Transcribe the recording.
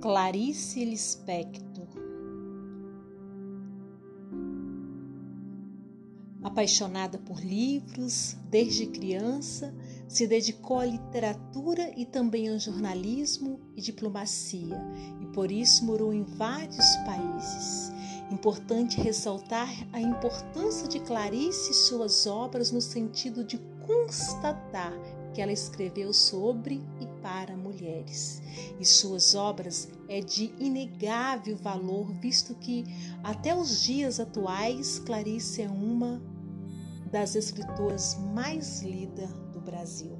Clarice Lispector. Apaixonada por livros, desde criança, se dedicou à literatura e também ao jornalismo e diplomacia, e por isso morou em vários países. Importante ressaltar a importância de Clarice e suas obras no sentido de constatar que ela escreveu sobre e para mulheres. E suas obras é de inegável valor, visto que até os dias atuais Clarice é uma das escritoras mais lidas do Brasil.